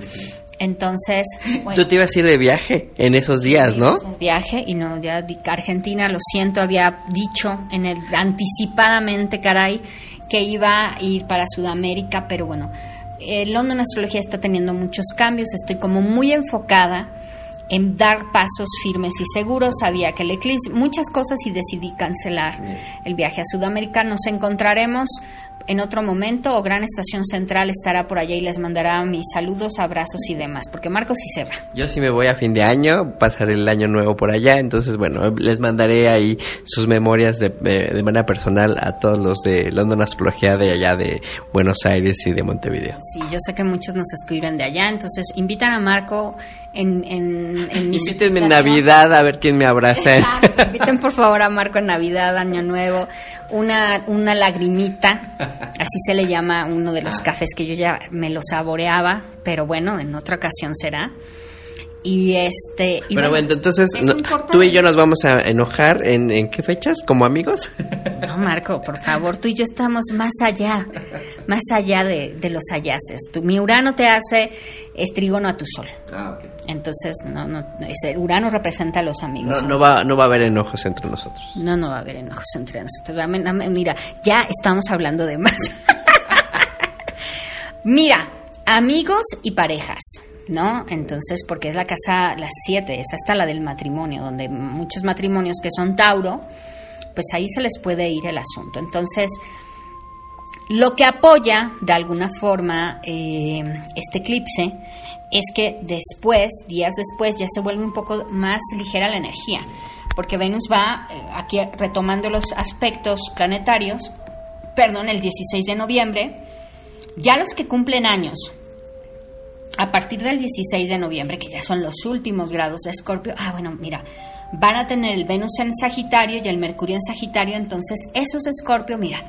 Entonces, bueno, Tú te ibas a ir de viaje en esos días, ¿no? viaje y no ya Argentina lo siento había dicho en el anticipadamente caray que iba a ir para Sudamérica pero bueno el London Astrología está teniendo muchos cambios. Estoy como muy enfocada en dar pasos firmes y seguros. Sabía que el eclipse muchas cosas y decidí cancelar el viaje a Sudamérica. Nos encontraremos en otro momento o Gran Estación Central estará por allá y les mandará mis saludos, abrazos y demás, porque Marcos sí se va. Yo sí me voy a fin de año, pasaré el año nuevo por allá, entonces bueno, les mandaré ahí sus memorias de, manera personal a todos los de London Astrología de allá de Buenos Aires y de Montevideo. Sí, yo sé que muchos nos escriben de allá, entonces invitan a Marco en, en, en mis Invítenme en. Navidad a ver quién me abraza. Exacto, inviten por favor a Marco en Navidad, Año Nuevo, una, una lagrimita, así se le llama uno de los cafés que yo ya me lo saboreaba, pero bueno, en otra ocasión será. Y este... y Bueno, bueno, entonces no- tú y yo nos vamos a enojar en, en qué fechas, como amigos. No, Marco, por favor, tú y yo estamos más allá, más allá de, de los hallaces. Tu, mi Urano te hace estrígono a tu sol. Entonces, no, no, ese Urano representa a los No, amigos. no va, no va a haber enojos entre nosotros. No, no va a haber enojos entre nosotros. Mira, ya estamos hablando de más. Mira, amigos y parejas. ¿no? Entonces, porque es la casa, las siete, es hasta la del matrimonio, donde muchos matrimonios que son Tauro, pues ahí se les puede ir el asunto. Entonces, lo que apoya de alguna forma eh, este eclipse es que después, días después, ya se vuelve un poco más ligera la energía, porque Venus va eh, aquí retomando los aspectos planetarios, perdón, el 16 de noviembre, ya los que cumplen años, a partir del 16 de noviembre, que ya son los últimos grados de Escorpio, ah, bueno, mira, van a tener el Venus en Sagitario y el Mercurio en Sagitario, entonces esos Escorpio, mira,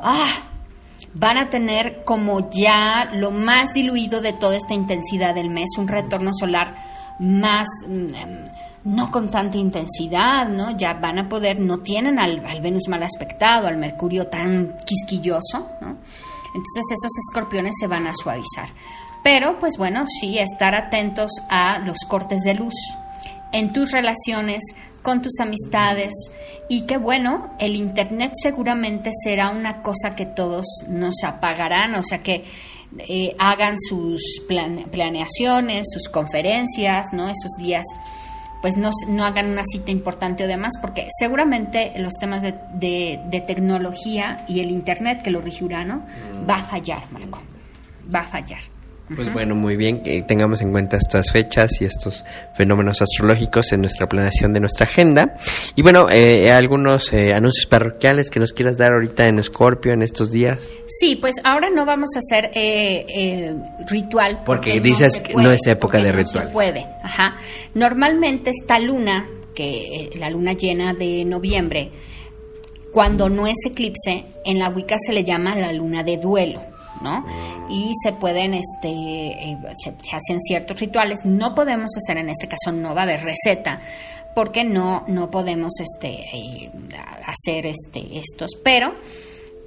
ah, van a tener como ya lo más diluido de toda esta intensidad del mes, un retorno solar más, mm, no con tanta intensidad, ¿no? Ya van a poder, no tienen al, al Venus mal aspectado, al Mercurio tan quisquilloso, ¿no? Entonces esos escorpiones se van a suavizar. Pero, pues bueno, sí, estar atentos a los cortes de luz en tus relaciones, con tus amistades y que bueno, el Internet seguramente será una cosa que todos nos apagarán, o sea que eh, hagan sus planeaciones, sus conferencias, ¿no? Esos días pues no, no, hagan una cita importante o demás, porque seguramente los temas de, de, tecnología y el Internet que lo regirá, ¿no? Va a fallar, Marco, va a fallar. Pues bueno, muy bien que tengamos en cuenta estas fechas y estos fenómenos astrológicos en nuestra planeación de nuestra agenda. Y bueno, eh, algunos eh, anuncios parroquiales que nos quieras dar ahorita en Escorpio en estos días. Sí, pues ahora no vamos a hacer eh, ritual. Porque, dices que no es época de ritual. No se puede, ajá. Normalmente esta luna, que la luna llena de noviembre, cuando no es eclipse, en la Wicca se le llama la luna de duelo. ¿No? Y se pueden, este, eh, se, hacen ciertos rituales. No podemos hacer, en este caso no va a haber receta, porque no, no podemos, este, eh, hacer, este, estos, pero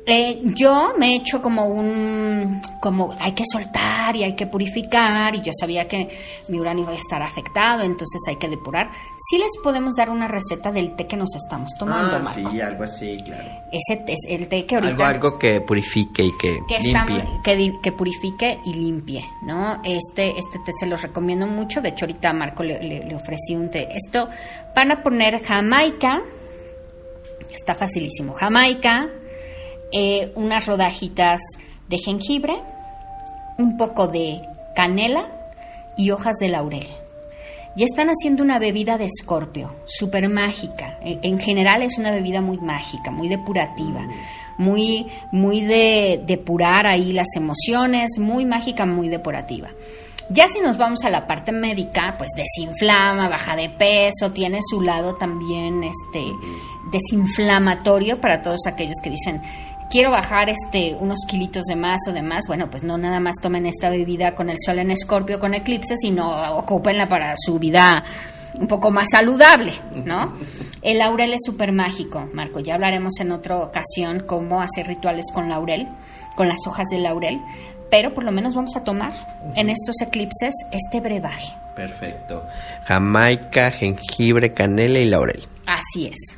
eh, yo me he hecho como un, como hay que soltar y hay que purificar y yo sabía que mi uranio iba a estar afectado, entonces hay que depurar. Sí les podemos dar una receta del té que nos estamos tomando, ah, Sí, algo así, claro. Ese es el té que ahorita... Algo, algo que purifique y que, limpie. que, que, purifique y limpie, ¿no? Este, este té se los recomiendo mucho, de hecho ahorita a Marco le, le ofrecí un té. Esto van a poner jamaica, está facilísimo, jamaica, eh, unas rodajitas de jengibre, un poco de canela y hojas de laurel. Y están haciendo una bebida de escorpio, súper mágica. En general es una bebida muy mágica, muy depurativa, muy, muy de depurar ahí las emociones, muy mágica, muy depurativa. Ya si nos vamos a la parte médica, pues desinflama, baja de peso, tiene su lado también este desinflamatorio para todos aquellos que dicen quiero bajar este unos kilitos de más o de más, bueno, pues no nada más tomen esta bebida con el sol en escorpio con eclipse, sino ocupenla para su vida un poco más saludable, ¿no? El laurel es súper mágico, Marco. Ya hablaremos en otra ocasión cómo hacer rituales con laurel, con las hojas de laurel, pero por lo menos vamos a tomar en estos eclipses este brebaje. Perfecto. Jamaica, jengibre, canela y laurel. Así es.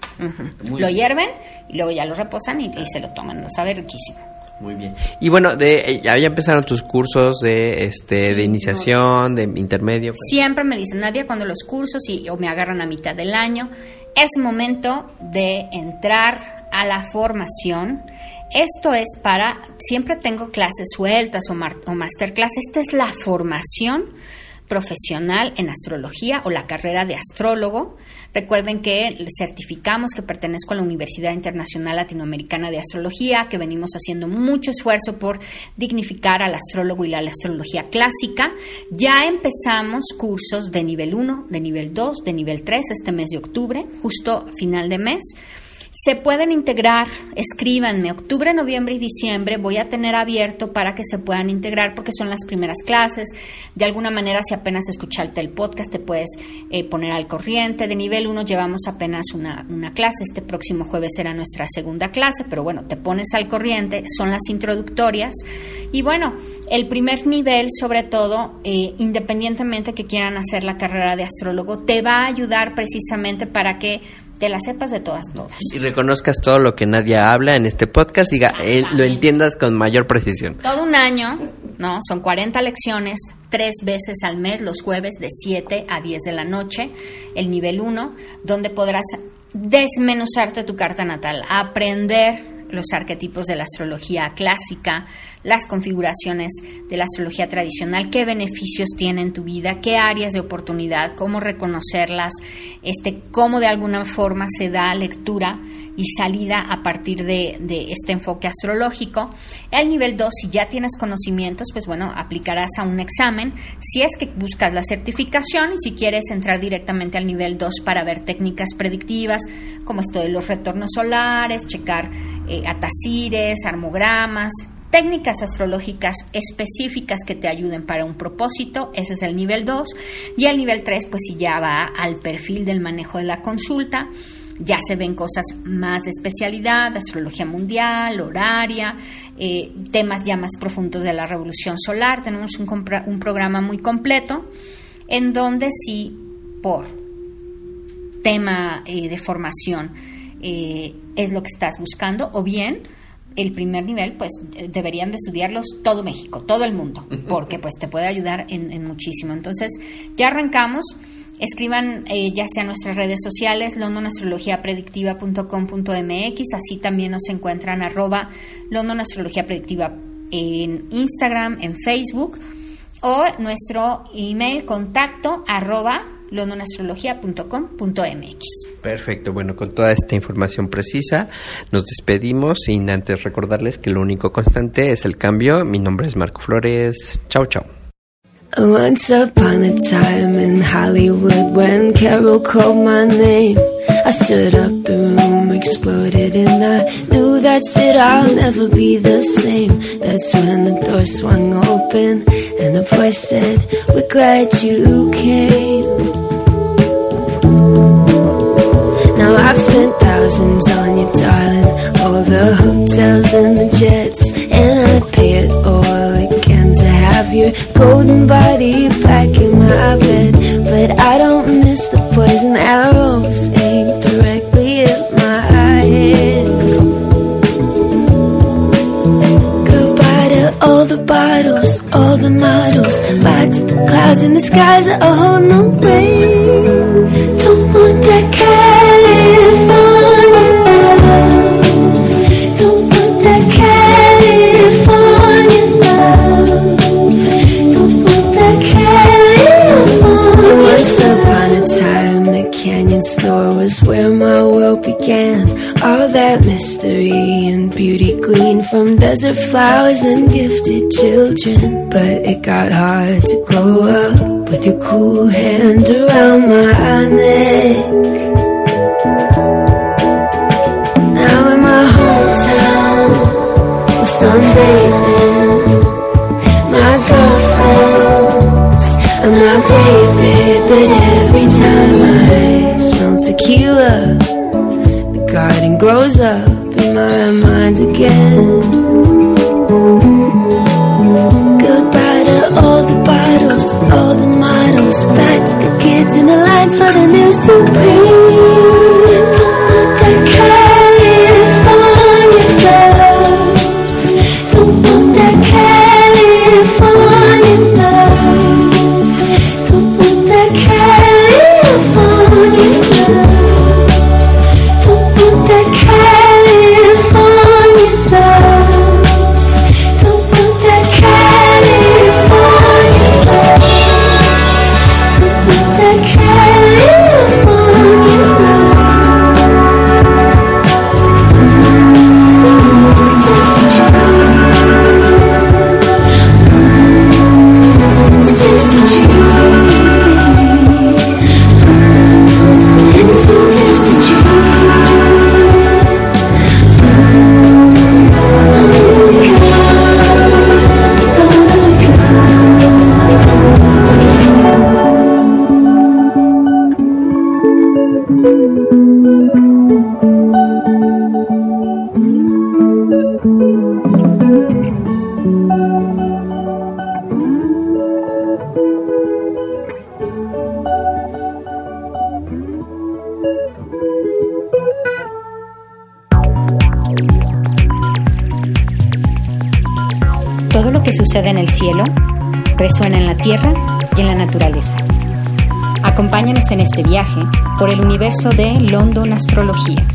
Lo hierven y luego ya lo reposan y, se lo toman. Sabe riquísimo. Muy bien. Y bueno, de, eh, ya, empezaron tus cursos de este de iniciación, de intermedio. Pues. Siempre me dicen, Nadia, cuando los cursos y, o me agarran a mitad del año, es momento de entrar a la formación. Esto es para, siempre tengo clases sueltas o, o masterclass, esta es la formación profesional en astrología o la carrera de astrólogo. Recuerden que certificamos que pertenezco a la Universidad Internacional Latinoamericana de Astrología, que venimos haciendo mucho esfuerzo por dignificar al astrólogo y la astrología clásica. Ya empezamos cursos de nivel 1, de nivel 2, de nivel 3 este mes de octubre, justo final de mes. Se pueden integrar, escríbanme, octubre, noviembre y diciembre voy a tener abierto para que se puedan integrar porque son las primeras clases. De alguna manera, si apenas escuchaste el podcast, te puedes eh, poner al corriente. De nivel 1 llevamos apenas una, una clase, este próximo jueves será nuestra segunda clase, pero bueno, te pones al corriente, son las introductorias. Y bueno, el primer nivel, sobre todo, eh, independientemente que quieran hacer la carrera de astrólogo, te va a ayudar precisamente para que te las sepas de todas, todas. Y reconozcas todo lo que nadie habla en este podcast, diga, eh, lo entiendas con mayor precisión. Todo un año ¿no? Son 40 lecciones, tres veces al mes, los jueves de 7 a 10 de la noche, el nivel 1, donde podrás desmenuzarte tu carta natal, aprender los arquetipos de la astrología clásica, las configuraciones de la astrología tradicional, qué beneficios tiene en tu vida, qué áreas de oportunidad, cómo reconocerlas, este, cómo de alguna forma se da lectura y salida a partir de, de este enfoque astrológico. El nivel 2, si ya tienes conocimientos, pues bueno, aplicarás a un examen. Si es que buscas la certificación y si quieres entrar directamente al nivel 2 para ver técnicas predictivas, como esto de los retornos solares, checar eh, armogramas, técnicas astrológicas específicas que te ayuden para un propósito, ese es el nivel 2, y el nivel 3 pues si ya va al perfil del manejo de la consulta, ya se ven cosas más de especialidad, astrología mundial, horaria, eh, temas ya más profundos de la revolución solar. Tenemos un, programa muy completo en donde si por tema eh, de formación eh, es lo que estás buscando o bien el primer nivel, pues deberían de estudiarlos todo México, todo el mundo, porque pues te puede ayudar en, en muchísimo. Entonces, ya arrancamos. Escriban eh, ya sea nuestras redes sociales, londonastrologiapredictiva.com.mx, así también nos encuentran arroba londonastrologiapredictiva en Instagram, en Facebook, o nuestro email contacto arroba londonastrologia.com.mx. Perfecto, bueno, con toda esta información precisa nos despedimos sin antes recordarles que lo único constante es el cambio. Mi nombre es Marco Flores. Chao, chao. Once upon a time in Hollywood, when Carol called my name, I stood up, the room exploded, and I knew that's it, I'll never be the same. That's when the door swung open, and the voice said, We're glad you came. I've spent thousands on you, darling, all the hotels and the jets, and I'd pay it all again to have your golden body back in my bed. But I don't miss the poison arrows aimed directly at my head. Goodbye to all the bottles, all the models, the clouds and the skies that hold no rain. From desert flowers and gifted children. But it got hard to grow up with your cool hand around my neck. Now in my hometown, we're sunbathing. My girlfriends and my baby, but every time I smell tequila, the garden grows up in my mind again. To the kids in the lines for the new Supreme. De London Astrología.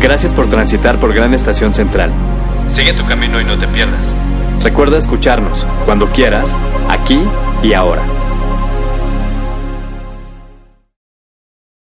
Gracias por transitar por Gran Estación Central. Sigue tu camino y no te pierdas. Recuerda escucharnos cuando quieras, aquí y ahora.